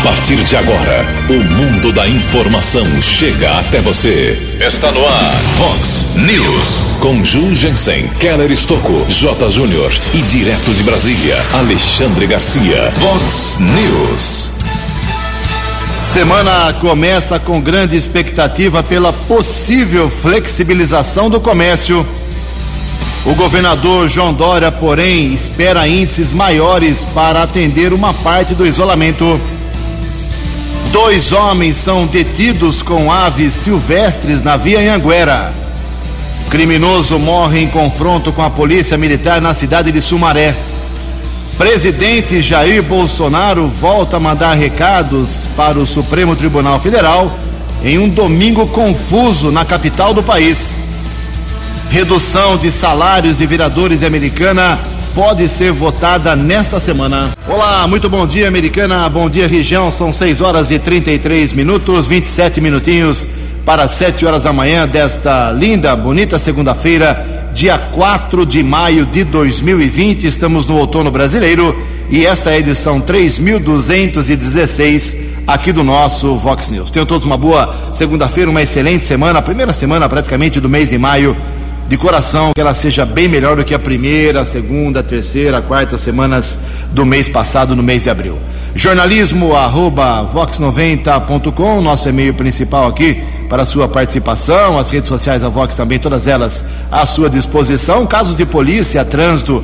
A partir de agora, o mundo da informação chega até você. Está no ar, Fox News. Com Ju Jensen, Keller Estocco, J. Júnior e direto de Brasília, Alexandre Garcia. Fox News. Semana começa com grande expectativa pela possível flexibilização do comércio. O governador João Dória, porém, espera índices maiores para atender uma parte do isolamento. Dois homens são detidos com aves silvestres na via Anhanguera. Criminoso morre em confronto com a polícia militar na cidade de Sumaré. Presidente Jair Bolsonaro volta a mandar recados para o Supremo Tribunal Federal em um domingo confuso na capital do país. Redução de salários de vereadores de Americana pode ser votada nesta semana. Olá, muito bom dia, Americana. Bom dia, região. São 6 horas e 33 minutos, 27 minutinhos para 7 horas da manhã desta linda, bonita segunda-feira, dia 4 de maio de 2020. Estamos no outono brasileiro e esta é a edição 3216 aqui do nosso Vox News. Tenham todos uma boa segunda-feira, uma excelente semana, primeira semana praticamente do mês de maio de coração que ela seja bem melhor do que a primeira, a segunda, a terceira, a quarta semanas do mês passado, no mês de abril. Jornalismo arroba vox90.com, nosso e-mail principal aqui para sua participação, as redes sociais da Vox também, todas elas à sua disposição. Casos de polícia, trânsito,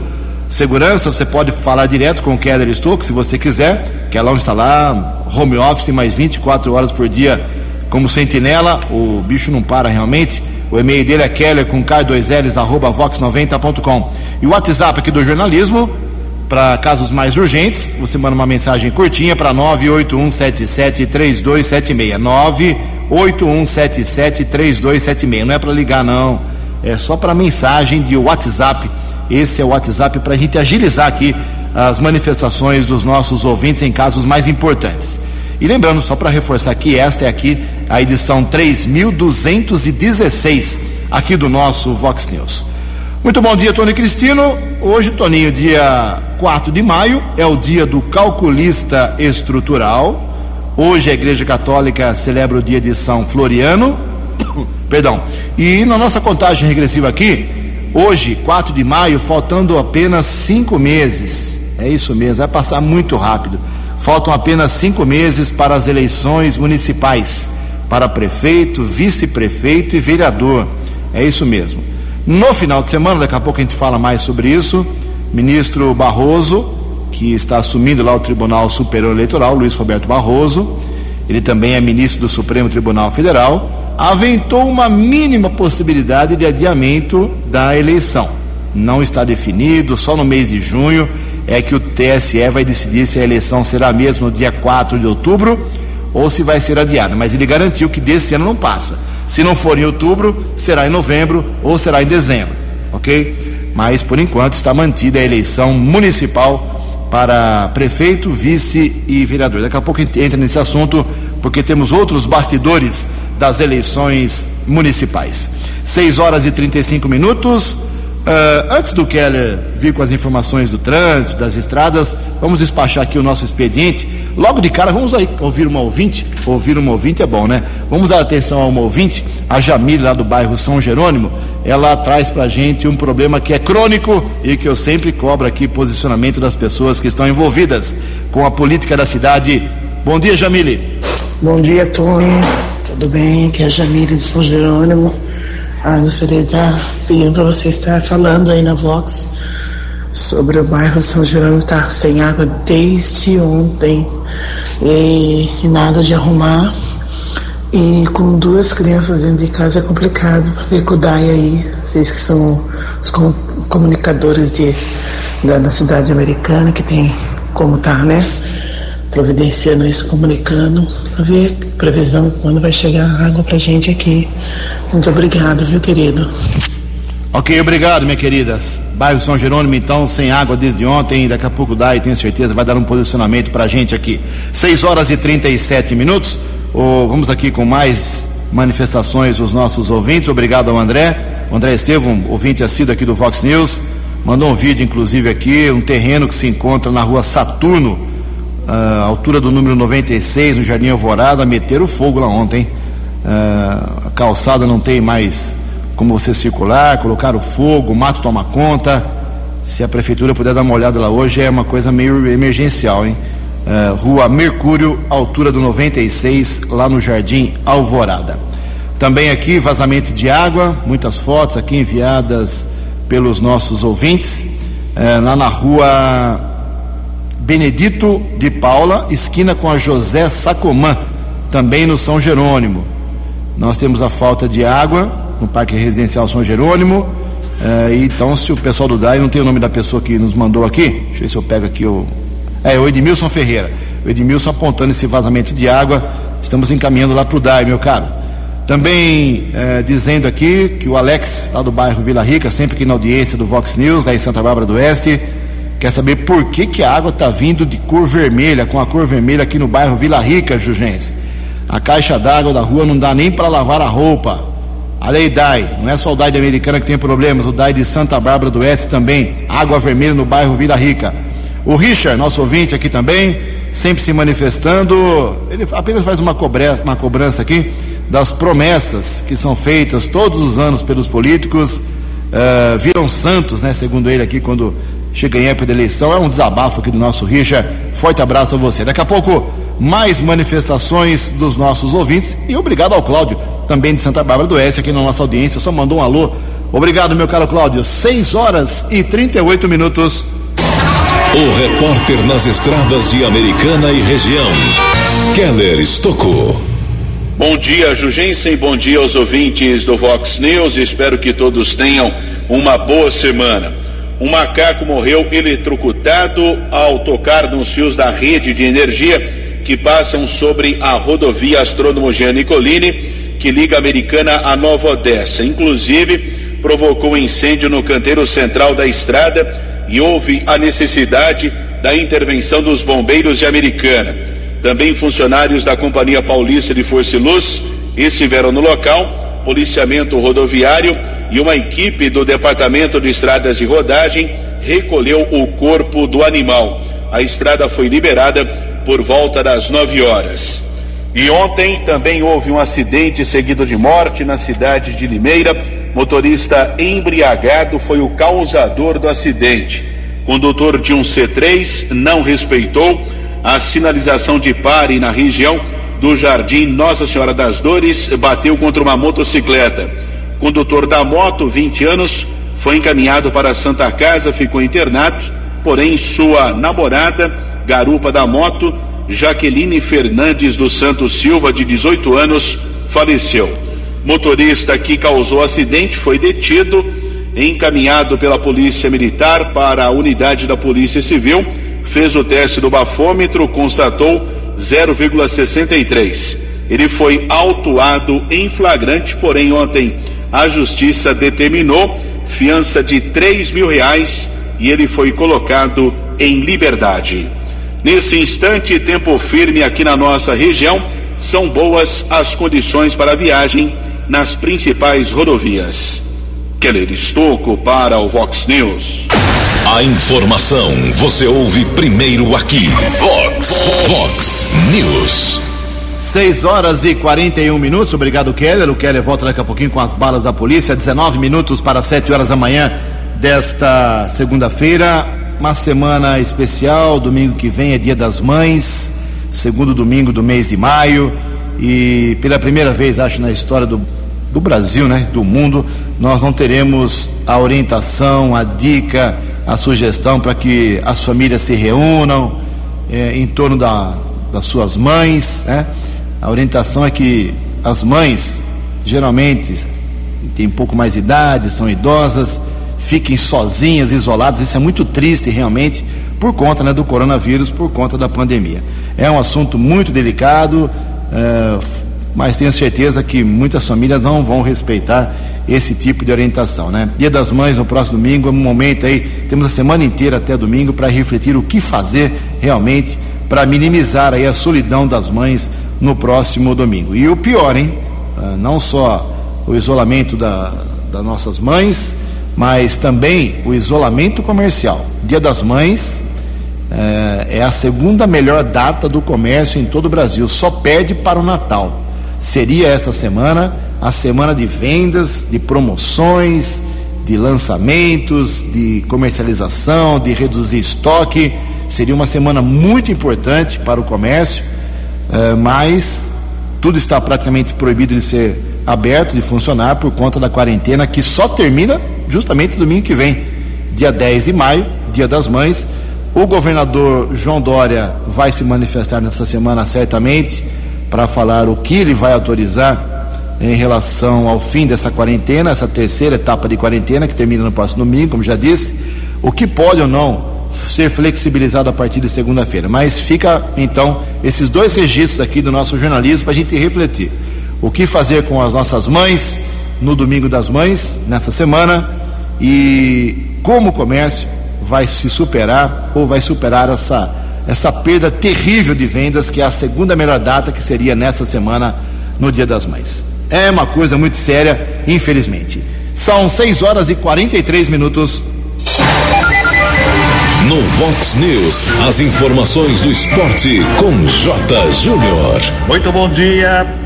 segurança, você pode falar direto com o Keller Stoke, se você quiser. Kelão está lá, home office, mais 24 horas por dia como sentinela. O bicho não para realmente. O e-mail dele é keller com k2ls arroba vox90.com. E o WhatsApp aqui do jornalismo, para casos mais urgentes, você manda uma mensagem curtinha para 981773276. 981773276. Não é para ligar, não. É só para mensagem de WhatsApp. Esse é o WhatsApp para a gente agilizar aqui as manifestações dos nossos ouvintes em casos mais importantes. E lembrando, só para reforçar aqui, esta é aqui a edição 3216 aqui do nosso Vox News. Muito bom dia, Tony Cristino. Hoje, Toninho, dia 4 de maio, é o dia do calculista estrutural. Hoje a Igreja Católica celebra o dia de São Floriano. Perdão. E na nossa contagem regressiva aqui, hoje, 4 de maio, faltando apenas cinco meses. É isso mesmo, vai passar muito rápido. Faltam apenas cinco meses para as eleições municipais, para prefeito, vice-prefeito e vereador. É isso mesmo. No final de semana, daqui a pouco a gente fala mais sobre isso, ministro Barroso, que está assumindo lá o Tribunal Superior Eleitoral, Luiz Roberto Barroso, ele também é ministro do Supremo Tribunal Federal, aventou uma mínima possibilidade de adiamento da eleição. Não está definido, só no mês de junho é que o TSE vai decidir se a eleição será mesmo no dia 4 de outubro ou se vai ser adiada. Mas ele garantiu que desse ano não passa. Se não for em outubro, será em novembro ou será em dezembro, ok? Mas por enquanto está mantida a eleição municipal para prefeito, vice e vereador. Daqui a pouco entra nesse assunto porque temos outros bastidores das eleições municipais. 6 horas e 35 minutos. Uh, antes do Keller vir com as informações do trânsito, das estradas, vamos despachar aqui o nosso expediente. Logo de cara, vamos aí ouvir uma ouvinte. Ouvir uma ouvinte é bom, né? Vamos dar atenção a uma ouvinte, a Jamile, lá do bairro São Jerônimo. Ela traz pra gente um problema que é crônico e que eu sempre cobro aqui posicionamento das pessoas que estão envolvidas com a política da cidade. Bom dia, Jamile. Bom dia, Tony. Tudo bem? Aqui é a Jamile de São Jerônimo. Ah, gostaria de estar pedindo para você estar falando aí na Vox sobre o bairro São Jerônimo estar sem água desde ontem e, e, nada de arrumar. E com duas crianças dentro de casa é complicado. Ver o Dai aí, vocês que são os comunicadores de, da, da cidade americana, que tem como tá, né? Providenciando isso, comunicando, para ver previsão quando vai chegar água pra gente aqui. Muito obrigado, viu, querido? Ok, obrigado, minha querida. Bairro São Jerônimo, então, sem água desde ontem. Daqui a pouco dá e tenho certeza vai dar um posicionamento para a gente aqui. 6 horas e 37 minutos. Oh, vamos aqui com mais manifestações dos nossos ouvintes. Obrigado ao André. O André Estevam, ouvinte assíduo aqui do Vox News, mandou um vídeo, inclusive, aqui, um terreno que se encontra na rua Saturno, uh, altura do número 96, no Jardim Alvorada, meteram fogo lá ontem. Uh, a calçada não tem mais como você circular, colocaram fogo, o mato toma conta. Se a prefeitura puder dar uma olhada lá hoje, é uma coisa meio emergencial, hein? Uh, Rua Mercúrio, altura do 96, lá no Jardim Alvorada. Também aqui vazamento de água, muitas fotos aqui enviadas pelos nossos ouvintes, uh, lá na rua Benedito de Paula, esquina com a José Sacomã, também no São Jerônimo. Nós temos a falta de água no Parque Residencial São Jerônimo. Uh, então, se o pessoal do DAI não tem o nome da pessoa que nos mandou aqui, deixa eu ver se eu pego aqui o é, o Edmilson Ferreira. O Edmilson apontando esse vazamento de água. Estamos encaminhando lá para o DAI, meu caro. Também é, dizendo aqui que o Alex, lá do bairro Vila Rica, sempre aqui na audiência do Vox News, aí em Santa Bárbara do Oeste, quer saber por que, que a água está vindo de cor vermelha, com a cor vermelha aqui no bairro Vila Rica, Jugense. A caixa d'água da rua não dá nem para lavar a roupa. A lei DAI, não é só o DAI de Americana que tem problemas, o DAI de Santa Bárbara do Oeste também. Água vermelha no bairro Vila Rica. O Richard, nosso ouvinte aqui também, sempre se manifestando, ele apenas faz uma, cobre, uma cobrança aqui das promessas que são feitas todos os anos pelos políticos, uh, viram santos, né, segundo ele aqui, quando chega em época de eleição. É um desabafo aqui do nosso Richard. Forte abraço a você. Daqui a pouco, mais manifestações dos nossos ouvintes e obrigado ao Cláudio, também de Santa Bárbara do Oeste, aqui na nossa audiência. Só mandou um alô. Obrigado, meu caro Cláudio. 6 horas e 38 minutos. O repórter nas estradas de Americana e região, Keller Estocou. Bom dia, Jugensen. Bom dia aos ouvintes do Vox News. Espero que todos tenham uma boa semana. Um macaco morreu eletrocutado ao tocar nos fios da rede de energia que passam sobre a rodovia Astrônomo Jean Nicolini, que liga a Americana a Nova Odessa. Inclusive, provocou incêndio no canteiro central da estrada e houve a necessidade da intervenção dos bombeiros de Americana. Também funcionários da Companhia Paulista de Força e Luz estiveram no local, policiamento rodoviário e uma equipe do Departamento de Estradas de Rodagem recolheu o corpo do animal. A estrada foi liberada por volta das 9 horas. E ontem também houve um acidente seguido de morte na cidade de Limeira. Motorista embriagado foi o causador do acidente. Condutor de um C3 não respeitou a sinalização de pare na região do Jardim Nossa Senhora das Dores, bateu contra uma motocicleta. Condutor da moto, 20 anos, foi encaminhado para a Santa Casa, ficou internado, porém sua namorada, garupa da moto, Jaqueline Fernandes dos Santos Silva, de 18 anos, faleceu. Motorista que causou acidente foi detido, encaminhado pela Polícia Militar para a unidade da Polícia Civil, fez o teste do bafômetro, constatou 0,63. Ele foi autuado em flagrante, porém ontem a justiça determinou fiança de 3 mil reais e ele foi colocado em liberdade. Nesse instante, tempo firme aqui na nossa região, são boas as condições para a viagem nas principais rodovias. Keller Estocco para o Vox News. A informação você ouve primeiro aqui. Vox, Vox News. 6 horas e 41 minutos. Obrigado, Keller. O Keller volta daqui a pouquinho com as balas da polícia. 19 minutos para 7 horas da manhã desta segunda-feira uma semana especial. Domingo que vem é Dia das Mães, segundo domingo do mês de maio. E pela primeira vez, acho, na história do, do Brasil, né, do mundo, nós não teremos a orientação, a dica, a sugestão para que as famílias se reúnam é, em torno da, das suas mães. Né? A orientação é que as mães, geralmente, têm um pouco mais de idade, são idosas fiquem sozinhas, isoladas. Isso é muito triste realmente por conta né, do coronavírus, por conta da pandemia. É um assunto muito delicado, é, mas tenho certeza que muitas famílias não vão respeitar esse tipo de orientação, né? Dia das Mães no próximo domingo é um momento aí, temos a semana inteira até domingo para refletir o que fazer realmente para minimizar aí a solidão das mães no próximo domingo. E o pior, hein? Ah, não só o isolamento da, das nossas mães, mas também o isolamento comercial. Dia das Mães é, é a segunda melhor data do comércio em todo o Brasil, só perde para o Natal. Seria essa semana a semana de vendas, de promoções, de lançamentos, de comercialização, de reduzir estoque. Seria uma semana muito importante para o comércio, é, mas tudo está praticamente proibido de ser aberto, de funcionar por conta da quarentena que só termina justamente domingo que vem, dia 10 de maio, dia das mães. O governador João Dória vai se manifestar nessa semana certamente para falar o que ele vai autorizar em relação ao fim dessa quarentena, essa terceira etapa de quarentena que termina no próximo domingo, como já disse, o que pode ou não ser flexibilizado a partir de segunda-feira. Mas fica então esses dois registros aqui do nosso jornalismo para a gente refletir. O que fazer com as nossas mães no domingo das mães, nessa semana, e como o comércio vai se superar ou vai superar essa, essa perda terrível de vendas, que é a segunda melhor data, que seria nessa semana, no Dia das Mães. É uma coisa muito séria, infelizmente. São 6 horas e 43 minutos. No Vox News, as informações do esporte com J. Júnior. Muito bom dia.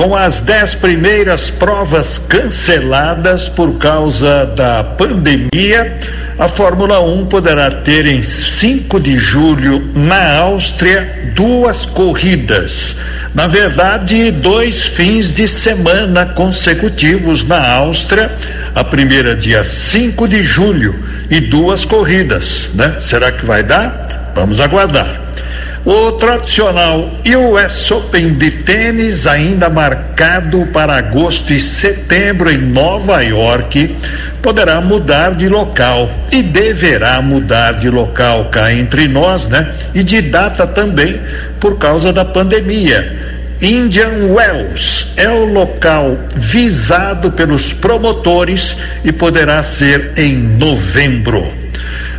Com as dez primeiras provas canceladas por causa da pandemia, a Fórmula 1 poderá ter em 5 de julho, na Áustria, duas corridas. Na verdade, dois fins de semana consecutivos na Áustria. A primeira, dia 5 de julho, e duas corridas, né? Será que vai dar? Vamos aguardar. O tradicional US Open de tênis, ainda marcado para agosto e setembro em Nova York, poderá mudar de local e deverá mudar de local cá entre nós, né? E de data também por causa da pandemia. Indian Wells é o local visado pelos promotores e poderá ser em novembro.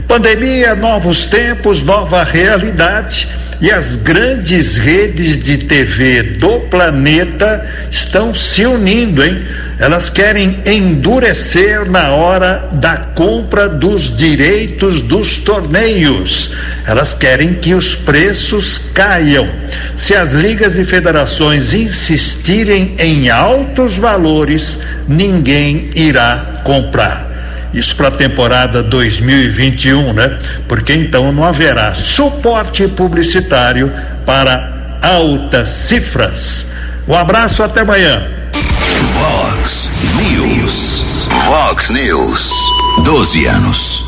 Pandemia, novos tempos, nova realidade e as grandes redes de TV do planeta estão se unindo, hein? Elas querem endurecer na hora da compra dos direitos dos torneios. Elas querem que os preços caiam. Se as ligas e federações insistirem em altos valores, ninguém irá comprar. Isso para a temporada 2021, né? Porque então não haverá suporte publicitário para altas cifras. Um abraço, até amanhã. Vox News. Vox News. 12 anos.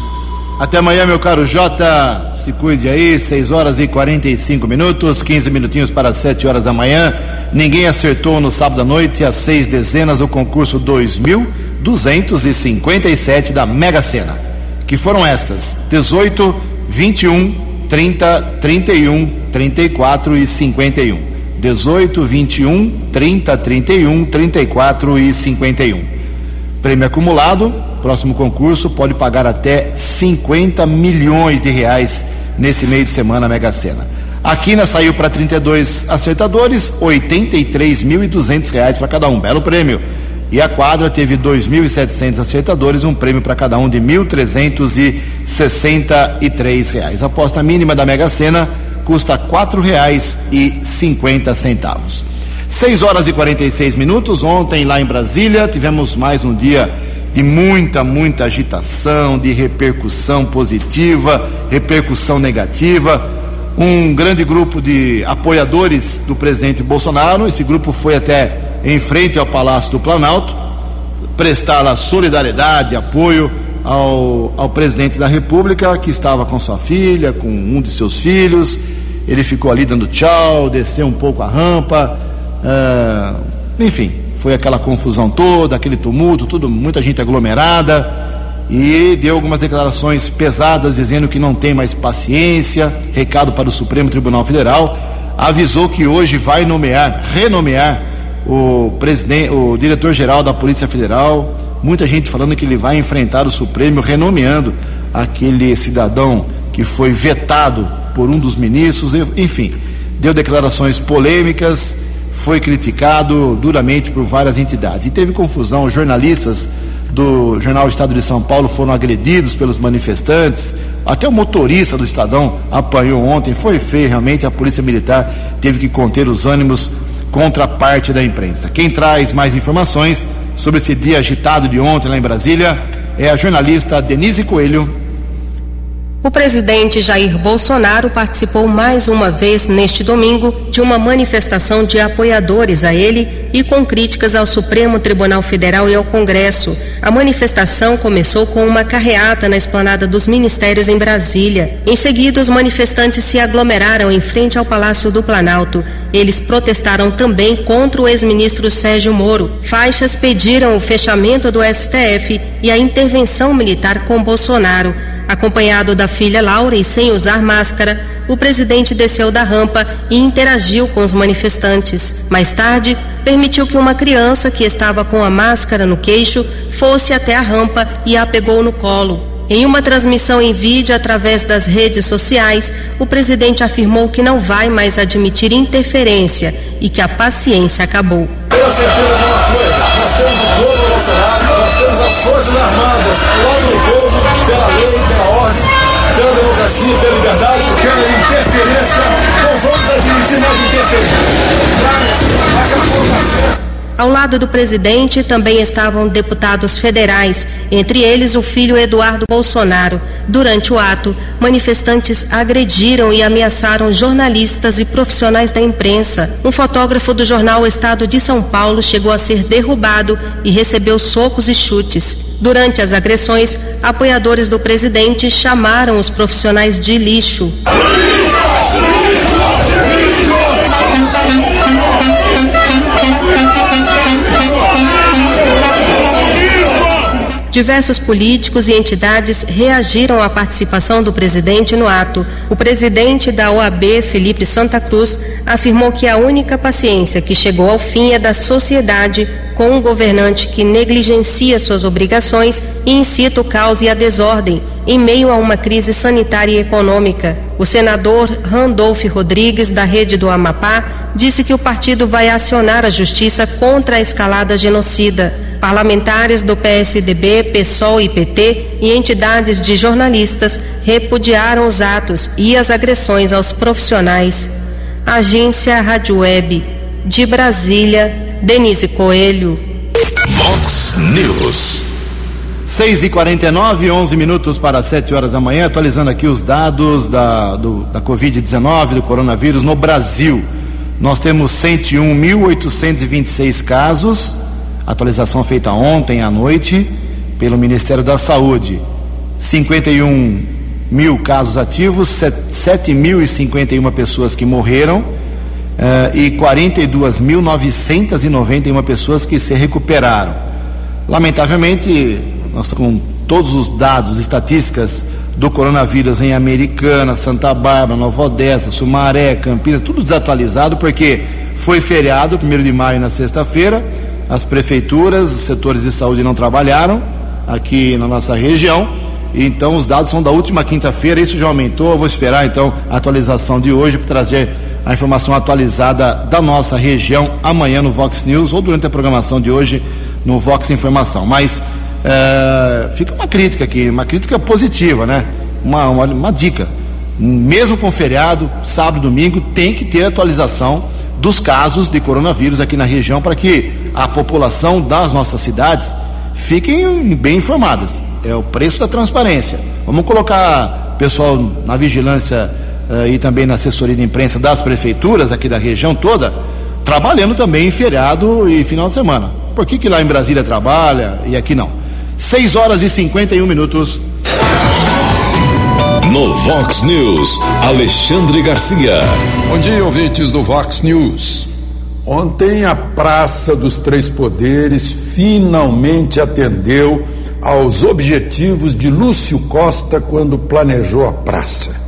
Até amanhã, meu caro Jota. Se cuide aí, 6 horas e 45 minutos, 15 minutinhos para 7 horas da manhã. Ninguém acertou no sábado à noite as seis dezenas do concurso 2257 da Mega Sena, que foram estas: 18, 21, 30, 31, 34 e 51. 18, 21, 30, 31, 34 e 51. Prêmio acumulado, próximo concurso pode pagar até 50 milhões de reais neste meio de semana Mega Sena. A Quina saiu para 32 acertadores, 83.200 reais para cada um, belo prêmio. E a quadra teve 2.700 acertadores, um prêmio para cada um de 1.363 reais. A aposta mínima da Mega Sena custa R$ 4,50. 6 horas e 46 minutos. Ontem, lá em Brasília, tivemos mais um dia de muita, muita agitação, de repercussão positiva, repercussão negativa. Um grande grupo de apoiadores do presidente Bolsonaro, esse grupo foi até em frente ao Palácio do Planalto, prestar a solidariedade, apoio ao, ao presidente da República, que estava com sua filha, com um de seus filhos. Ele ficou ali dando tchau, desceu um pouco a rampa, uh, enfim, foi aquela confusão toda, aquele tumulto, tudo, muita gente aglomerada e deu algumas declarações pesadas dizendo que não tem mais paciência, recado para o Supremo Tribunal Federal, avisou que hoje vai nomear, renomear o presidente, o diretor-geral da Polícia Federal, muita gente falando que ele vai enfrentar o Supremo renomeando aquele cidadão que foi vetado por um dos ministros, enfim, deu declarações polêmicas foi criticado duramente por várias entidades. E teve confusão, jornalistas do jornal Estado de São Paulo foram agredidos pelos manifestantes. Até o motorista do Estadão apanhou ontem. Foi feio, realmente. A Polícia Militar teve que conter os ânimos contra parte da imprensa. Quem traz mais informações sobre esse dia agitado de ontem lá em Brasília é a jornalista Denise Coelho. O presidente Jair Bolsonaro participou mais uma vez neste domingo de uma manifestação de apoiadores a ele e com críticas ao Supremo Tribunal Federal e ao Congresso. A manifestação começou com uma carreata na esplanada dos ministérios em Brasília. Em seguida, os manifestantes se aglomeraram em frente ao Palácio do Planalto. Eles protestaram também contra o ex-ministro Sérgio Moro. Faixas pediram o fechamento do STF e a intervenção militar com Bolsonaro. Acompanhado da filha Laura e sem usar máscara, o presidente desceu da rampa e interagiu com os manifestantes. Mais tarde, permitiu que uma criança que estava com a máscara no queixo fosse até a rampa e a pegou no colo. Em uma transmissão em vídeo através das redes sociais, o presidente afirmou que não vai mais admitir interferência e que a paciência acabou. Ao lado do presidente também estavam deputados federais, entre eles o filho Eduardo Bolsonaro. Durante o ato, manifestantes agrediram e ameaçaram jornalistas e profissionais da imprensa. Um fotógrafo do jornal Estado de São Paulo chegou a ser derrubado e recebeu socos e chutes. Durante as agressões, apoiadores do presidente chamaram os profissionais de lixo. Diversos políticos e entidades reagiram à participação do presidente no ato. O presidente da OAB, Felipe Santa Cruz, afirmou que a única paciência que chegou ao fim é da sociedade com um governante que negligencia suas obrigações e incita o caos e a desordem em meio a uma crise sanitária e econômica. O senador Randolph Rodrigues, da Rede do Amapá, disse que o partido vai acionar a justiça contra a escalada genocida. Parlamentares do PSDB, PSOL e PT e entidades de jornalistas repudiaram os atos e as agressões aos profissionais. Agência Rádio Web de Brasília, Denise Coelho. Vox News. 6 e 49 11 minutos para 7 horas da manhã, atualizando aqui os dados da, do, da Covid-19, do coronavírus no Brasil. Nós temos 101.826 casos, atualização feita ontem à noite pelo Ministério da Saúde. 51 mil casos ativos, 7.051 pessoas que morreram uh, e 42.991 pessoas que se recuperaram. Lamentavelmente, nós estamos com todos os dados, estatísticas do coronavírus em Americana, Santa Bárbara, Nova Odessa, Sumaré, Campinas, tudo desatualizado porque foi feriado, 1 de maio na sexta-feira as prefeituras, os setores de saúde não trabalharam aqui na nossa região. Então os dados são da última quinta-feira, isso já aumentou. Eu vou esperar então a atualização de hoje para trazer a informação atualizada da nossa região amanhã no Vox News ou durante a programação de hoje no Vox Informação. Mas é, fica uma crítica aqui, uma crítica positiva, né? Uma, uma, uma dica. Mesmo com feriado, sábado, domingo, tem que ter atualização dos casos de coronavírus aqui na região para que a população das nossas cidades fiquem bem informadas. É o preço da transparência. Vamos colocar pessoal na vigilância uh, e também na assessoria de imprensa das prefeituras aqui da região toda, trabalhando também em feriado e final de semana. Por que, que lá em Brasília trabalha e aqui não? 6 horas e 51 minutos. No Vox News, Alexandre Garcia. Bom dia, ouvintes do Vox News. Ontem a Praça dos Três Poderes finalmente atendeu aos objetivos de Lúcio Costa quando planejou a praça.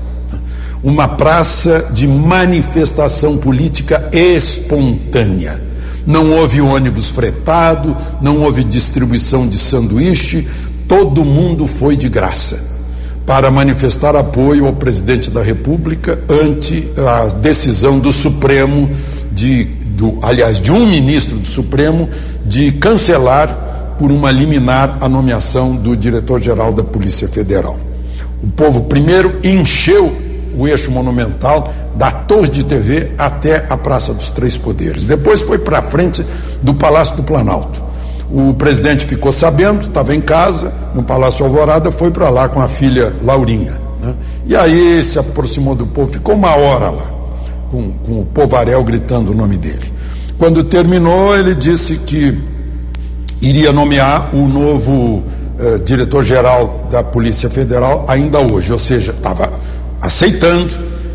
Uma praça de manifestação política espontânea. Não houve ônibus fretado, não houve distribuição de sanduíche, todo mundo foi de graça para manifestar apoio ao presidente da República ante a decisão do Supremo de do, aliás, de um ministro do Supremo de cancelar por uma liminar a nomeação do diretor-geral da Polícia Federal. O povo primeiro encheu o eixo monumental da Torre de TV até a Praça dos Três Poderes. Depois foi para frente do Palácio do Planalto. O presidente ficou sabendo, estava em casa, no Palácio Alvorada, foi para lá com a filha Laurinha. Né? E aí se aproximou do povo, ficou uma hora lá, com, com o povarel gritando o nome dele. Quando terminou, ele disse que iria nomear o novo eh, diretor-geral da Polícia Federal ainda hoje, ou seja, estava aceitando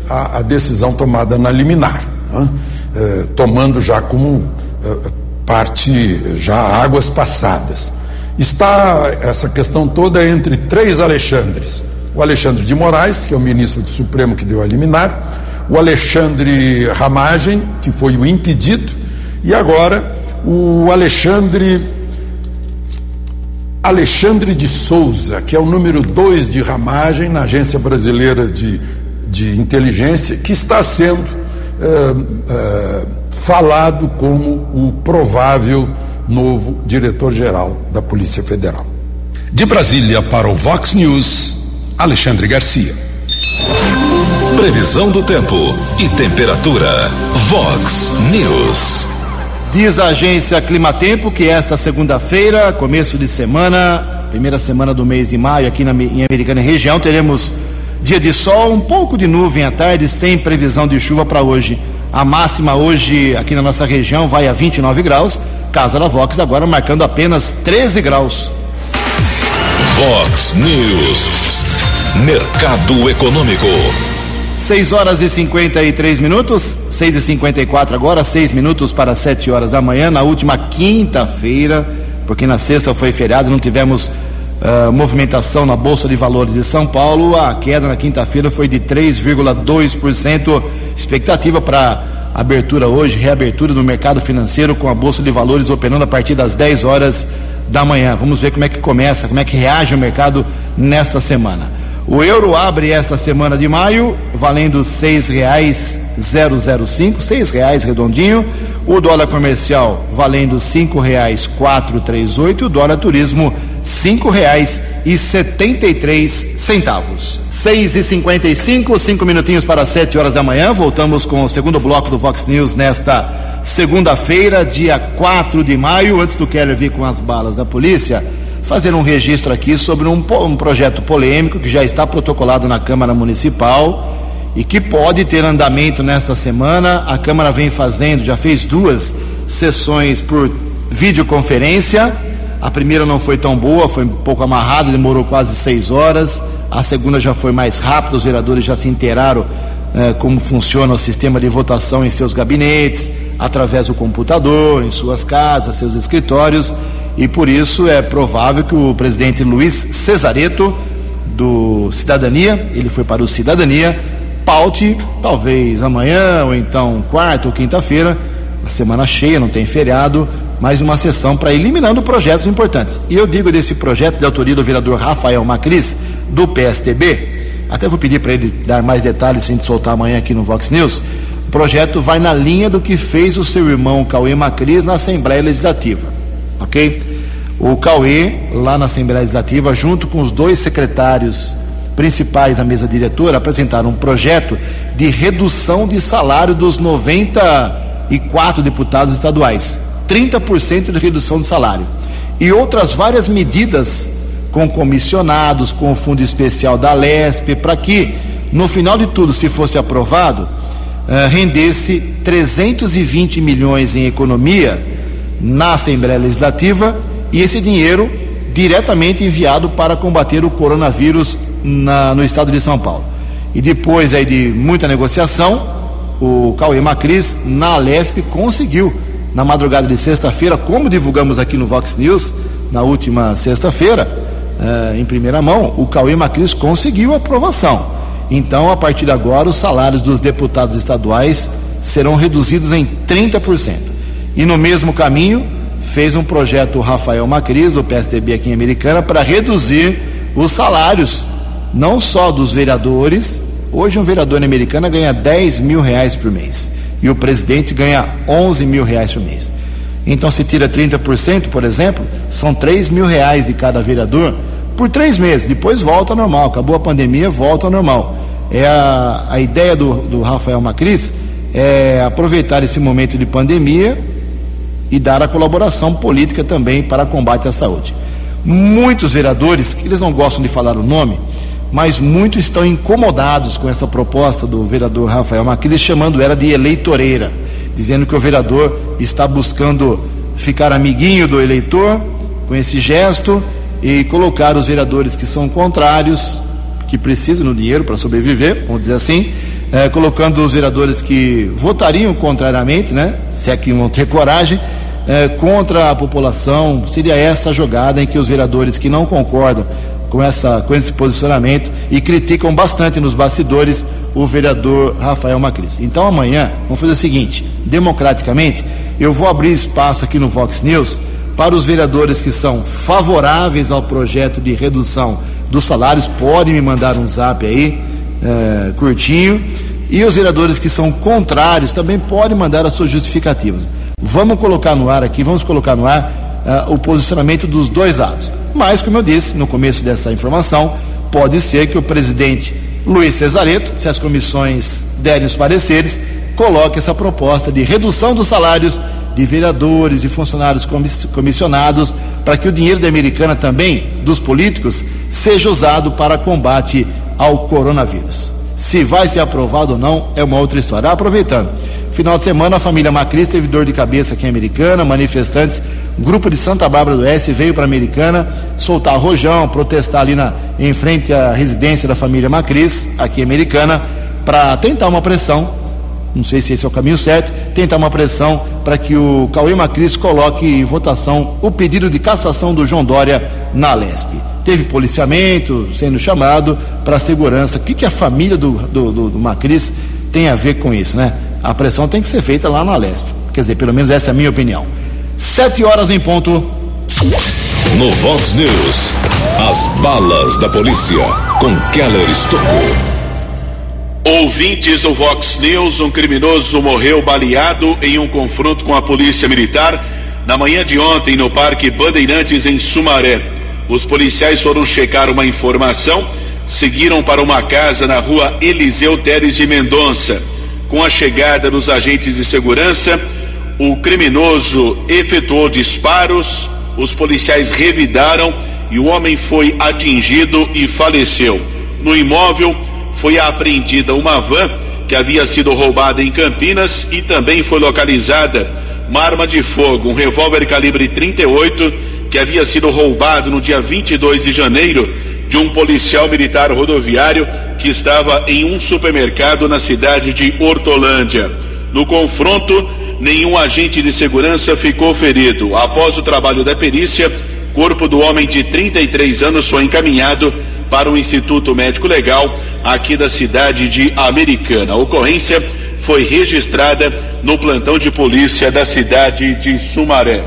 a, a, decisão tomada na liminar, né? eh, tomando já como eh, parte já águas passadas. Está essa questão toda entre três Alexandres: o Alexandre de Moraes, que é o ministro do Supremo que deu a liminar, o Alexandre Ramagem, que foi o impedido, e agora o Alexandre Alexandre de Souza, que é o número dois de ramagem na Agência Brasileira de, de Inteligência, que está sendo é, é, falado como o provável novo diretor-geral da Polícia Federal. De Brasília para o Vox News, Alexandre Garcia. Previsão do tempo e temperatura. Vox News. Diz a agência Climatempo que esta segunda-feira, começo de semana, primeira semana do mês de maio, aqui na, em Americana e região, teremos dia de sol, um pouco de nuvem à tarde, sem previsão de chuva para hoje. A máxima hoje aqui na nossa região vai a 29 graus. Casa da Vox agora marcando apenas 13 graus. Vox News. Mercado Econômico. 6 horas e 53 minutos, 6 e 54 agora, 6 minutos para 7 horas da manhã, na última quinta-feira, porque na sexta foi feriado, não tivemos uh, movimentação na Bolsa de Valores de São Paulo. A queda na quinta-feira foi de 3,2%. Expectativa para abertura hoje, reabertura do mercado financeiro com a Bolsa de Valores operando a partir das 10 horas da manhã. Vamos ver como é que começa, como é que reage o mercado nesta semana. O euro abre esta semana de maio valendo zero cinco, seis reais redondinho. O dólar comercial valendo quatro três oito. O dólar turismo reais e setenta e três centavos. Seis e cinquenta e cinco, cinco minutinhos para sete horas da manhã. Voltamos com o segundo bloco do Vox News nesta segunda-feira, dia 4 de maio. Antes do Keller vir com as balas da polícia fazer um registro aqui sobre um, um projeto polêmico que já está protocolado na Câmara Municipal e que pode ter andamento nesta semana. A Câmara vem fazendo, já fez duas sessões por videoconferência. A primeira não foi tão boa, foi um pouco amarrada, demorou quase seis horas. A segunda já foi mais rápida, os vereadores já se inteiraram eh, como funciona o sistema de votação em seus gabinetes, através do computador, em suas casas, seus escritórios e por isso é provável que o presidente Luiz Cesareto, do Cidadania, ele foi para o Cidadania, paute, talvez amanhã, ou então quarta ou quinta-feira, a semana cheia, não tem feriado, mais uma sessão para eliminando projetos importantes. E eu digo desse projeto de autoria do vereador Rafael Macris, do PSTB, até vou pedir para ele dar mais detalhes se a gente soltar amanhã aqui no Vox News. O projeto vai na linha do que fez o seu irmão Cauê Macris na Assembleia Legislativa ok? O Cauê, lá na Assembleia Legislativa, junto com os dois secretários principais da mesa diretora, apresentaram um projeto de redução de salário dos 94 deputados estaduais. 30% de redução de salário. E outras várias medidas com comissionados, com o fundo especial da LESP, para que, no final de tudo, se fosse aprovado, uh, rendesse 320 milhões em economia na Assembleia Legislativa e esse dinheiro diretamente enviado para combater o coronavírus na, no estado de São Paulo. E depois aí de muita negociação, o Cauê Macris, na Alesp, conseguiu, na madrugada de sexta-feira, como divulgamos aqui no Vox News, na última sexta-feira, eh, em primeira mão, o Cauê Macris conseguiu a aprovação. Então, a partir de agora, os salários dos deputados estaduais serão reduzidos em 30%. E no mesmo caminho, fez um projeto o Rafael Macris, o PSDB aqui em Americana, para reduzir os salários, não só dos vereadores. Hoje um vereador em Americana ganha 10 mil reais por mês e o presidente ganha 11 mil reais por mês. Então, se tira 30%, por exemplo, são 3 mil reais de cada vereador por três meses. Depois volta ao normal. Acabou a pandemia, volta ao normal. É a, a ideia do, do Rafael Macris é aproveitar esse momento de pandemia e dar a colaboração política também para combate à saúde. Muitos vereadores, que eles não gostam de falar o nome, mas muitos estão incomodados com essa proposta do vereador Rafael Macris, chamando ela de eleitoreira dizendo que o vereador está buscando ficar amiguinho do eleitor com esse gesto e colocar os vereadores que são contrários, que precisam do dinheiro para sobreviver, vamos dizer assim, é, colocando os vereadores que votariam contrariamente, né, se é que vão ter coragem, é, contra a população. Seria essa a jogada em que os vereadores que não concordam com, essa, com esse posicionamento e criticam bastante nos bastidores o vereador Rafael Macris. Então amanhã, vamos fazer o seguinte: democraticamente, eu vou abrir espaço aqui no Vox News para os vereadores que são favoráveis ao projeto de redução dos salários, podem me mandar um zap aí, é, curtinho. E os vereadores que são contrários também podem mandar as suas justificativas. Vamos colocar no ar aqui, vamos colocar no ar uh, o posicionamento dos dois lados. Mas, como eu disse no começo dessa informação, pode ser que o presidente Luiz Cesareto, se as comissões derem os pareceres, coloque essa proposta de redução dos salários de vereadores e funcionários comissionados para que o dinheiro da americana também, dos políticos, seja usado para combate ao coronavírus. Se vai ser aprovado ou não é uma outra história. Aproveitando, final de semana a família Macris teve dor de cabeça aqui em Americana, manifestantes grupo de Santa Bárbara do Oeste veio para Americana soltar rojão, protestar ali na, em frente à residência da família Macris, aqui em Americana, para tentar uma pressão, não sei se esse é o caminho certo, tentar uma pressão para que o Cauê Macris coloque em votação o pedido de cassação do João Dória na Lesp. Teve policiamento sendo chamado para segurança. O que, que a família do, do, do, do Macris tem a ver com isso, né? A pressão tem que ser feita lá na Lesp. Quer dizer, pelo menos essa é a minha opinião. Sete horas em ponto. No Vox News, as balas da polícia com Keller Estocou. Ouvintes do Vox News, um criminoso morreu baleado em um confronto com a polícia militar na manhã de ontem no Parque Bandeirantes em Sumaré. Os policiais foram checar uma informação, seguiram para uma casa na rua Eliseu Teres de Mendonça. Com a chegada dos agentes de segurança, o criminoso efetuou disparos, os policiais revidaram e o homem foi atingido e faleceu. No imóvel foi apreendida uma van que havia sido roubada em Campinas e também foi localizada uma arma de fogo, um revólver calibre 38 que havia sido roubado no dia 22 de janeiro de um policial militar rodoviário que estava em um supermercado na cidade de Hortolândia. No confronto, nenhum agente de segurança ficou ferido. Após o trabalho da perícia, corpo do homem de 33 anos foi encaminhado para o Instituto Médico Legal aqui da cidade de Americana. A ocorrência foi registrada no plantão de polícia da cidade de Sumaré.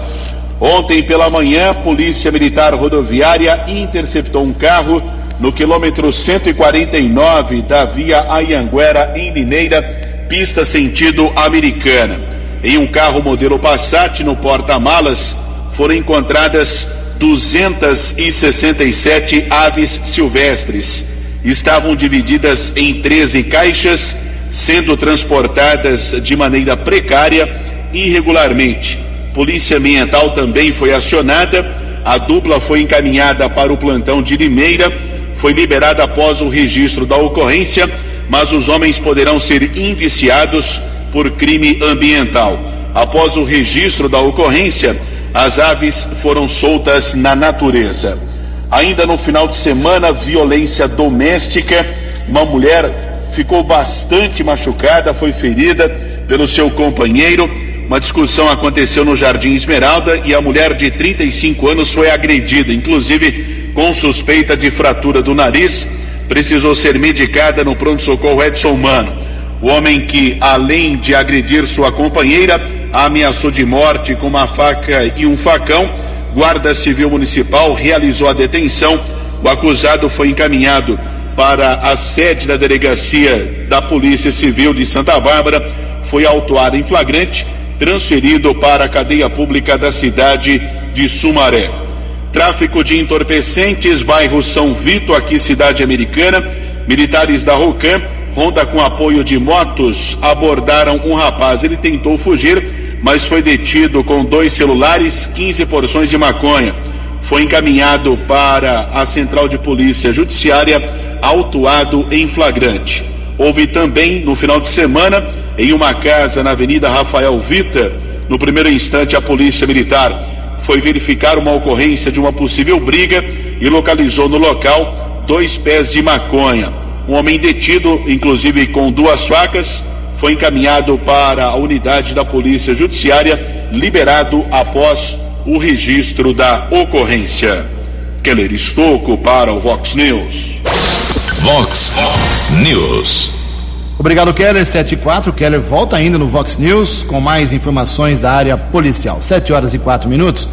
Ontem pela manhã, a Polícia Militar Rodoviária interceptou um carro no quilômetro 149 da via Ayanguera, em Limeira, pista sentido Americana. Em um carro modelo Passat no porta-malas foram encontradas 267 aves silvestres. Estavam divididas em 13 caixas, sendo transportadas de maneira precária irregularmente. Polícia Ambiental também foi acionada. A dupla foi encaminhada para o plantão de Limeira, foi liberada após o registro da ocorrência, mas os homens poderão ser indiciados por crime ambiental. Após o registro da ocorrência, as aves foram soltas na natureza. Ainda no final de semana, violência doméstica. Uma mulher ficou bastante machucada, foi ferida pelo seu companheiro. Uma discussão aconteceu no Jardim Esmeralda e a mulher de 35 anos foi agredida, inclusive com suspeita de fratura do nariz. Precisou ser medicada no pronto-socorro Edson Mano. O homem que, além de agredir sua companheira, a ameaçou de morte com uma faca e um facão. Guarda Civil Municipal realizou a detenção. O acusado foi encaminhado para a sede da delegacia da Polícia Civil de Santa Bárbara. Foi autuado em flagrante transferido para a cadeia pública da cidade de Sumaré. Tráfico de entorpecentes, bairro São Vito, aqui cidade americana. Militares da Rocam, ronda com apoio de motos, abordaram um rapaz. Ele tentou fugir, mas foi detido com dois celulares, 15 porções de maconha. Foi encaminhado para a Central de Polícia Judiciária, autuado em flagrante. Houve também, no final de semana, em uma casa na Avenida Rafael Vita, no primeiro instante, a Polícia Militar foi verificar uma ocorrência de uma possível briga e localizou no local dois pés de maconha. Um homem detido, inclusive com duas facas, foi encaminhado para a unidade da Polícia Judiciária, liberado após o registro da ocorrência. Keller Estocco para o Vox News. Vox News. Obrigado, Keller. 7 e 4. Keller volta ainda no Vox News com mais informações da área policial. 7 horas e 4 minutos.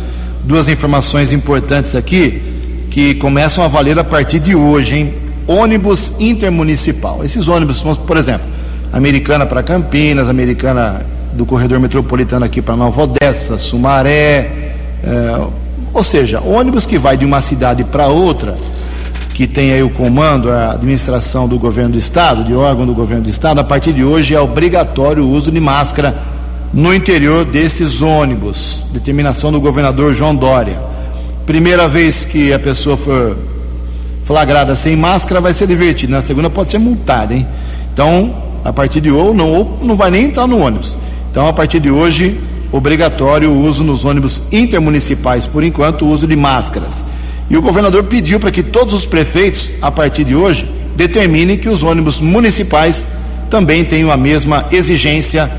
Duas informações importantes aqui que começam a valer a partir de hoje, hein? Ônibus intermunicipal. Esses ônibus, por exemplo, Americana para Campinas, Americana do corredor metropolitano aqui para Nova Odessa, Sumaré, é, ou seja, ônibus que vai de uma cidade para outra, que tem aí o comando, a administração do governo do estado, de órgão do governo do estado, a partir de hoje é obrigatório o uso de máscara no interior desses ônibus. Determinação do governador João Dória. Primeira vez que a pessoa for flagrada sem máscara vai ser divertida, na segunda pode ser multada, hein? Então, a partir de hoje não, não vai nem entrar no ônibus. Então, a partir de hoje, obrigatório o uso nos ônibus intermunicipais, por enquanto, o uso de máscaras. E o governador pediu para que todos os prefeitos, a partir de hoje, determinem que os ônibus municipais também tenham a mesma exigência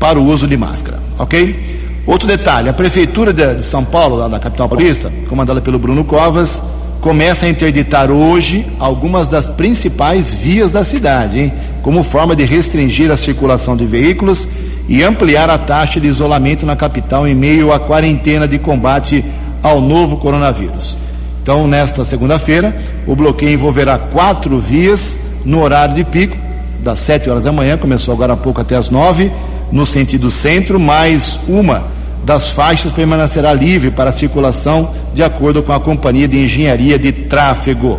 para o uso de máscara, ok? Outro detalhe: a prefeitura de, São Paulo, lá da capital paulista, comandada pelo Bruno Covas, começa a interditar hoje algumas das principais vias da cidade, hein? como forma de restringir a circulação de veículos e ampliar a taxa de isolamento na capital em meio à quarentena de combate ao novo coronavírus. Então, nesta segunda-feira, o bloqueio envolverá quatro vias no horário de pico, das 7 horas da manhã, começou agora há pouco até as 9, no sentido centro, mais uma das faixas permanecerá livre para circulação, de acordo com a Companhia de Engenharia de Tráfego.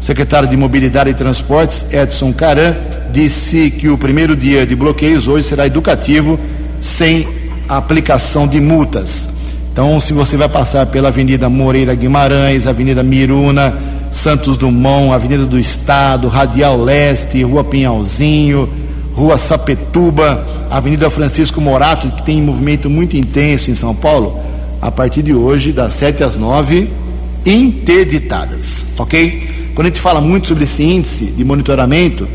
O secretário de Mobilidade e Transportes, Edson Caran, disse que o primeiro dia de bloqueios hoje será educativo, sem aplicação de multas. Então, se você vai passar pela Avenida Moreira Guimarães, Avenida Miruna, Santos Dumont, Avenida do Estado, Radial Leste, Rua Pinhalzinho, Rua Sapetuba, Avenida Francisco Morato, que tem movimento muito intenso em São Paulo, a partir de hoje, das 7 às 9, interditadas, ok? Quando a gente fala muito sobre esse índice de monitoramento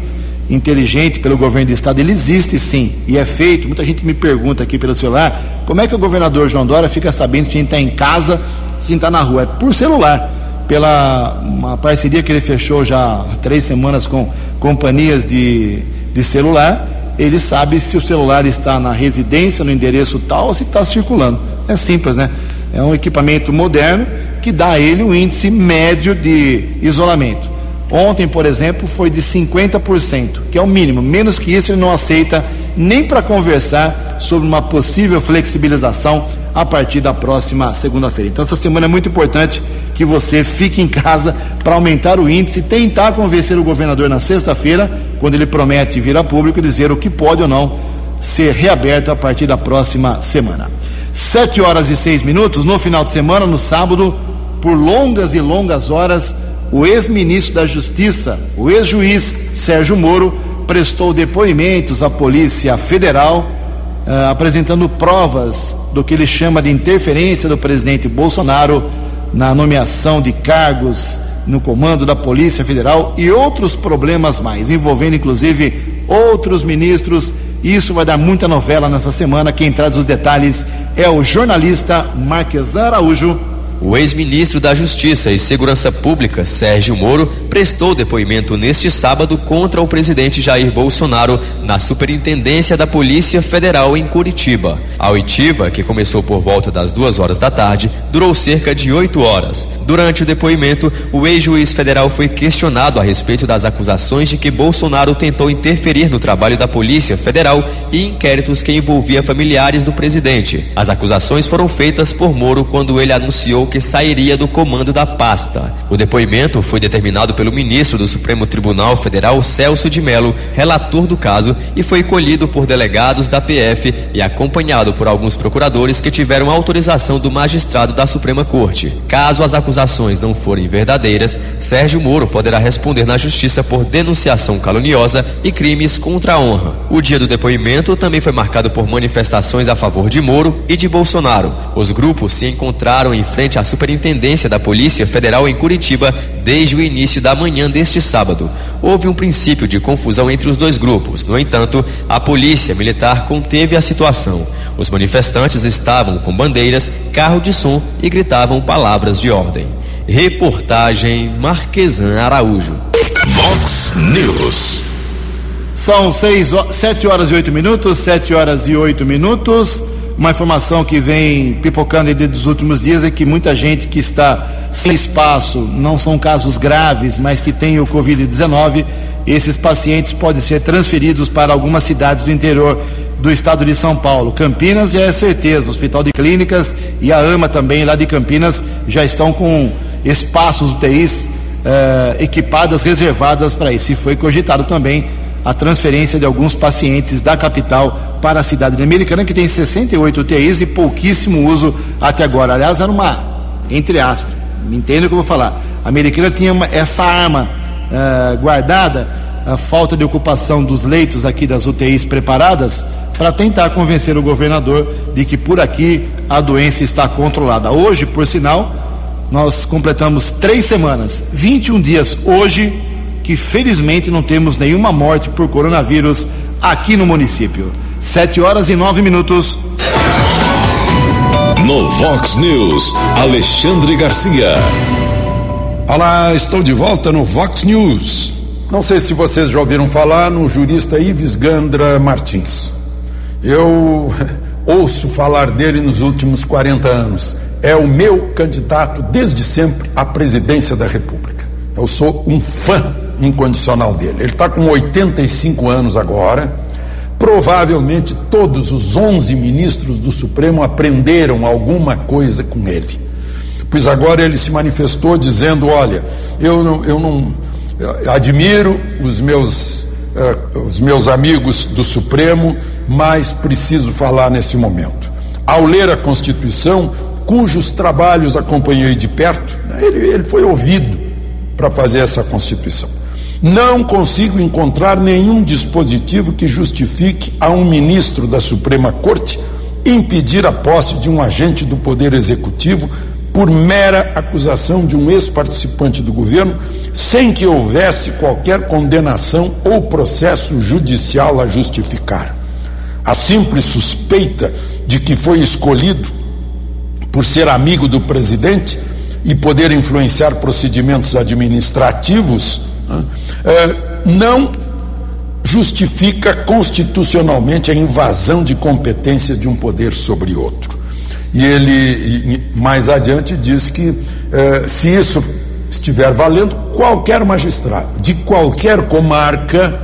inteligente pelo governo do estado, ele existe sim e é feito. Muita gente me pergunta aqui pelo celular como é que o governador João Dória fica sabendo se a gente está em casa, se a gente está na rua. É por celular, pela uma parceria que ele fechou já há três semanas com companhias de, de celular. Ele sabe se o celular está na residência, no endereço tal, ou se está circulando. É simples, né? É um equipamento moderno que dá a ele o índice médio de isolamento. Ontem, por exemplo, foi de 50%, que é o mínimo. Menos que isso, ele não aceita nem para conversar sobre uma possível flexibilização a partir da próxima segunda-feira. Então, essa semana é muito importante que você fique em casa para aumentar o índice e tentar convencer o governador na sexta-feira, quando ele promete vir a público dizer o que pode ou não ser reaberto a partir da próxima semana. Sete horas e seis minutos, no final de semana, no sábado, por longas e longas horas, o ex-ministro da Justiça, o ex-juiz Sérgio Moro, prestou depoimentos à Polícia Federal, eh, apresentando provas do que ele chama de interferência do presidente Bolsonaro na nomeação de cargos no comando da Polícia Federal e outros problemas mais, envolvendo inclusive outros ministros. Isso vai dar muita novela nessa semana. Quem traz os detalhes é o jornalista Marques Araújo O ex-ministro da Justiça e Segurança Pública, Sérgio Moro, prestou depoimento neste sábado contra o presidente Jair Bolsonaro na Superintendência da Polícia Federal em Curitiba. A oitiva, que começou por volta das duas horas da tarde, durou cerca de oito horas. Durante o depoimento, o ex-juiz federal foi questionado a respeito das acusações de que Bolsonaro tentou interferir no trabalho da Polícia Federal e inquéritos que envolvia familiares do presidente. As acusações foram feitas por Moro quando ele anunciou que sairia do comando da pasta. O depoimento foi determinado pelo ministro do Supremo Tribunal Federal, Celso de Mello, relator do caso, e foi colhido por delegados da PF e acompanhado por alguns procuradores que tiveram autorização do magistrado da Suprema Corte. Caso as acusações não forem verdadeiras, Sérgio Moro poderá responder na justiça por denunciação caluniosa e crimes contra a honra. O dia do depoimento também foi marcado por manifestações a favor de Moro e de Bolsonaro. Os grupos se encontraram em frente à Superintendência da Polícia Federal em Curitiba desde o início da manhã deste sábado. Houve um princípio de confusão entre os dois grupos. No entanto, a Polícia Militar conteve a situação. Os manifestantes estavam com bandeiras, carro de som e gritavam palavras de ordem. Reportagem Marquesan Araújo. Vox News. São seis, sete horas e oito minutos, sete horas e oito minutos. Uma informação que vem pipocando dos últimos dias é que muita gente que está sem espaço, não são casos graves, mas que tem o Covid-19, esses pacientes podem ser transferidos para algumas cidades do interior do estado de São Paulo. Campinas já é certeza, o Hospital de Clínicas e a AMA também lá de Campinas já estão com espaços UTIs eh, equipadas, reservadas para isso. E foi cogitado também a transferência de alguns pacientes da capital para a cidade americana, que tem 68 UTIs e pouquíssimo uso até agora. Aliás, era uma, entre aspas, me entenda o que eu vou falar. A americana tinha uma, essa arma uh, guardada, a falta de ocupação dos leitos aqui das UTIs preparadas, para tentar convencer o governador de que por aqui a doença está controlada. Hoje, por sinal, nós completamos três semanas, 21 dias hoje que felizmente não temos nenhuma morte por coronavírus aqui no município. Sete horas e nove minutos. No Vox News, Alexandre Garcia. Olá, estou de volta no Vox News. Não sei se vocês já ouviram falar no jurista Ives Gandra Martins. Eu ouço falar dele nos últimos 40 anos. É o meu candidato desde sempre à presidência da República. Eu sou um fã incondicional dele. Ele está com 85 anos agora. Provavelmente todos os 11 ministros do Supremo aprenderam alguma coisa com ele. Pois agora ele se manifestou dizendo: Olha, eu não, eu não eu admiro os meus, uh, os meus amigos do Supremo, mas preciso falar nesse momento. Ao ler a Constituição, cujos trabalhos acompanhei de perto, ele, ele foi ouvido para fazer essa Constituição. Não consigo encontrar nenhum dispositivo que justifique a um ministro da Suprema Corte impedir a posse de um agente do Poder Executivo por mera acusação de um ex-participante do governo, sem que houvesse qualquer condenação ou processo judicial a justificar. A simples suspeita de que foi escolhido por ser amigo do presidente e poder influenciar procedimentos administrativos não justifica constitucionalmente a invasão de competência de um poder sobre outro. E ele, mais adiante, diz que é, se isso estiver valendo, qualquer magistrado de qualquer comarca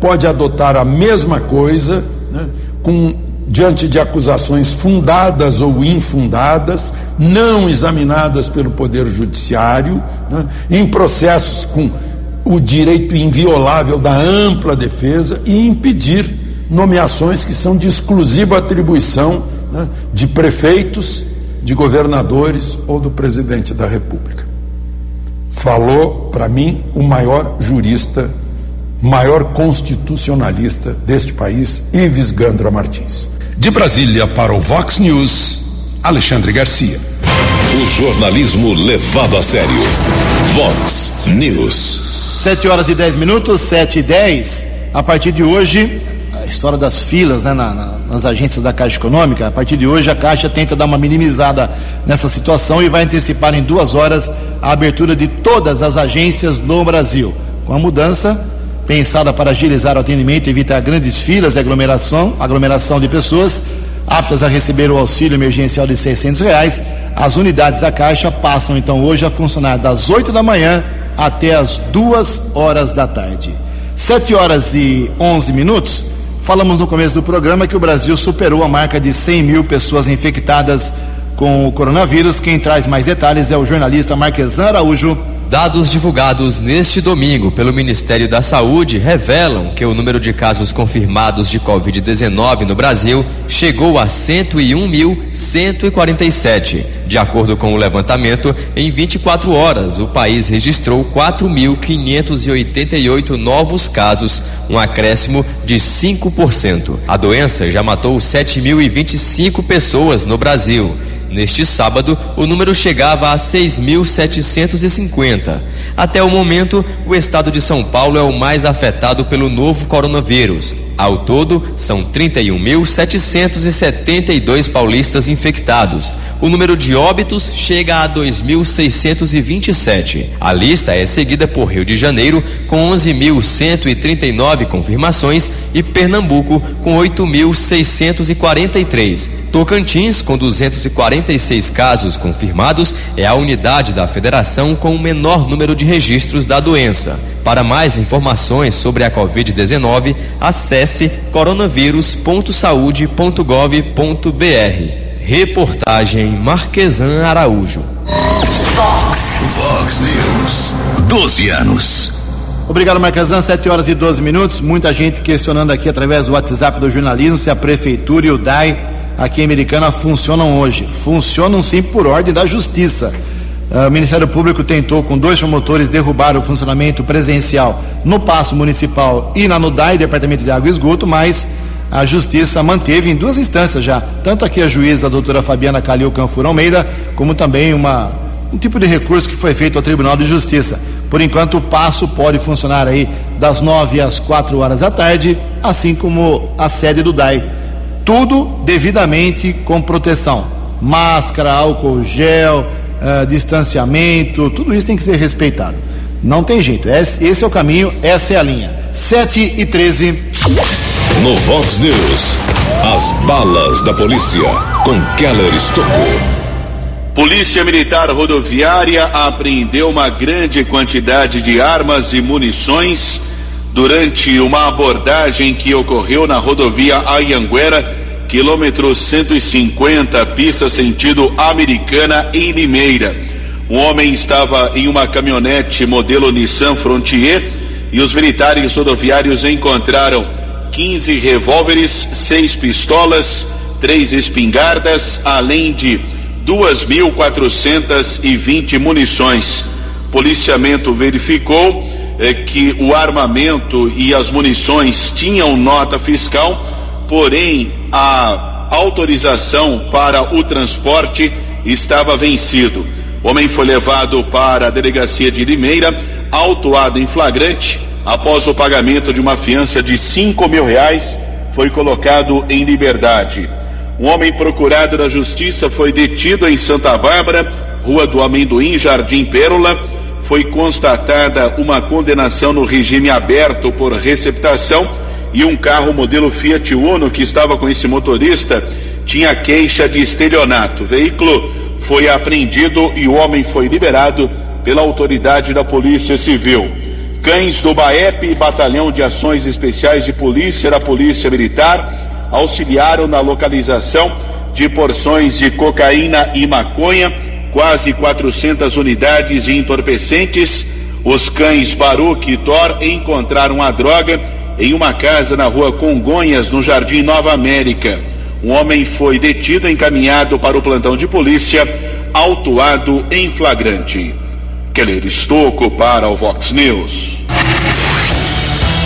pode adotar a mesma coisa né, com, diante de acusações fundadas ou infundadas, não examinadas pelo Poder Judiciário, né, em processos com o direito inviolável da ampla defesa e impedir nomeações que são de exclusiva atribuição né, de prefeitos, de governadores ou do presidente da República. Falou, para mim, o maior jurista, maior constitucionalista deste país, Ives Gandra Martins. De Brasília para o Vox News, Alexandre Garcia. O jornalismo levado a sério. Vox News. 7 horas e 10 minutos, 7 e 10. A partir de hoje, história das filas né, na, na, nas agências da Caixa Econômica. A partir de hoje, a Caixa tenta dar uma minimizada nessa situação e vai antecipar em duas horas a abertura de todas as agências no Brasil. Com a mudança, pensada para agilizar o atendimento e evitar grandes filas e aglomeração, aglomeração de pessoas aptas a receber o auxílio emergencial de 600 reais, as unidades da Caixa passam então hoje a funcionar das 8 da manhã até as 2 horas da tarde. 7 horas e 11 minutos. Falamos no começo do programa que o Brasil superou a marca de 100 mil pessoas infectadas com o coronavírus. Quem traz mais detalhes é o jornalista Marquesan Araújo. Dados divulgados neste domingo pelo Ministério da Saúde revelam que o número de casos confirmados de Covid-19 no Brasil chegou a 101.147. De acordo com o levantamento, em 24 horas o país registrou 4.588 novos casos, um acréscimo de 5%. A doença já matou 7.025 pessoas no Brasil. Neste sábado, o número chegava a 6.750. Até o momento, o estado de São Paulo é o mais afetado pelo novo coronavírus. Ao todo, são 31.772 paulistas infectados. O número de óbitos chega a 2.627. A lista é seguida por Rio de Janeiro, com 11.139 confirmações, e Pernambuco, com 8.643. Tocantins, com 246 casos confirmados, é a unidade da federação com o menor número de registros da doença. Para mais informações sobre a Covid-19, acesse coronavírus.saude.gov.br. Reportagem Marquesan Araújo. Fox. Fox News. 12 anos. Obrigado, Marquesan. 7 horas e 12 minutos. Muita gente questionando aqui através do WhatsApp do jornalismo se a prefeitura e o DAI aqui em Americana funcionam hoje. Funcionam sim por ordem da Justiça. Uh, o Ministério Público tentou, com dois promotores, derrubar o funcionamento presencial no Paço Municipal e na NUDAI, Departamento de Água e Esgoto, mas a Justiça manteve em duas instâncias já, tanto aqui a juíza a doutora Fabiana Calil Canfur Almeida, como também uma, um tipo de recurso que foi feito ao Tribunal de Justiça. Por enquanto, o passo pode funcionar aí das nove às quatro horas da tarde, assim como a sede do DAI tudo devidamente com proteção. Máscara, álcool gel, uh, distanciamento, tudo isso tem que ser respeitado. Não tem jeito. Esse, esse é o caminho, essa é a linha. 7 e 13. No Vox News, as balas da polícia com Keller Estocou. Polícia Militar Rodoviária apreendeu uma grande quantidade de armas e munições durante uma abordagem que ocorreu na rodovia Ayanguera quilômetro 150, pista sentido Americana, em Limeira. Um homem estava em uma caminhonete modelo Nissan Frontier e os militares rodoviários encontraram 15 revólveres, seis pistolas, três espingardas, além de 2.420 munições. Policiamento verificou eh, que o armamento e as munições tinham nota fiscal porém a autorização para o transporte estava vencido. O homem foi levado para a delegacia de Limeira, autuado em flagrante. Após o pagamento de uma fiança de cinco mil reais, foi colocado em liberdade. Um homem procurado na justiça foi detido em Santa Bárbara, Rua do Amendoim, Jardim Pérola. Foi constatada uma condenação no regime aberto por receptação e um carro modelo Fiat Uno que estava com esse motorista tinha queixa de estelionato. O veículo foi apreendido e o homem foi liberado pela autoridade da Polícia Civil. Cães do BAEP, Batalhão de Ações Especiais de Polícia da Polícia Militar, auxiliaram na localização de porções de cocaína e maconha, quase 400 unidades de entorpecentes. Os cães Baruch e Thor encontraram a droga em uma casa na rua Congonhas, no Jardim Nova América. Um homem foi detido e encaminhado para o plantão de polícia, autuado em flagrante. Keller Estocco para o Vox News.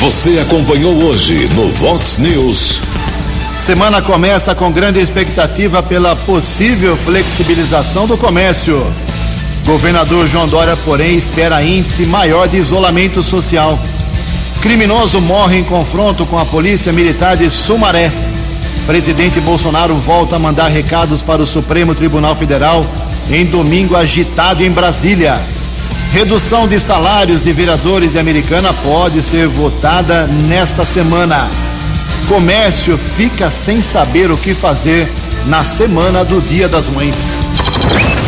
Você acompanhou hoje no Vox News. Semana começa com grande expectativa pela possível flexibilização do comércio. Governador João Dória, porém, espera índice maior de isolamento social. Criminoso morre em confronto com a polícia militar de Sumaré. Presidente Bolsonaro volta a mandar recados para o Supremo Tribunal Federal em domingo agitado em Brasília. Redução de salários de vereadores de Americana pode ser votada nesta semana. Comércio fica sem saber o que fazer na semana do Dia das Mães.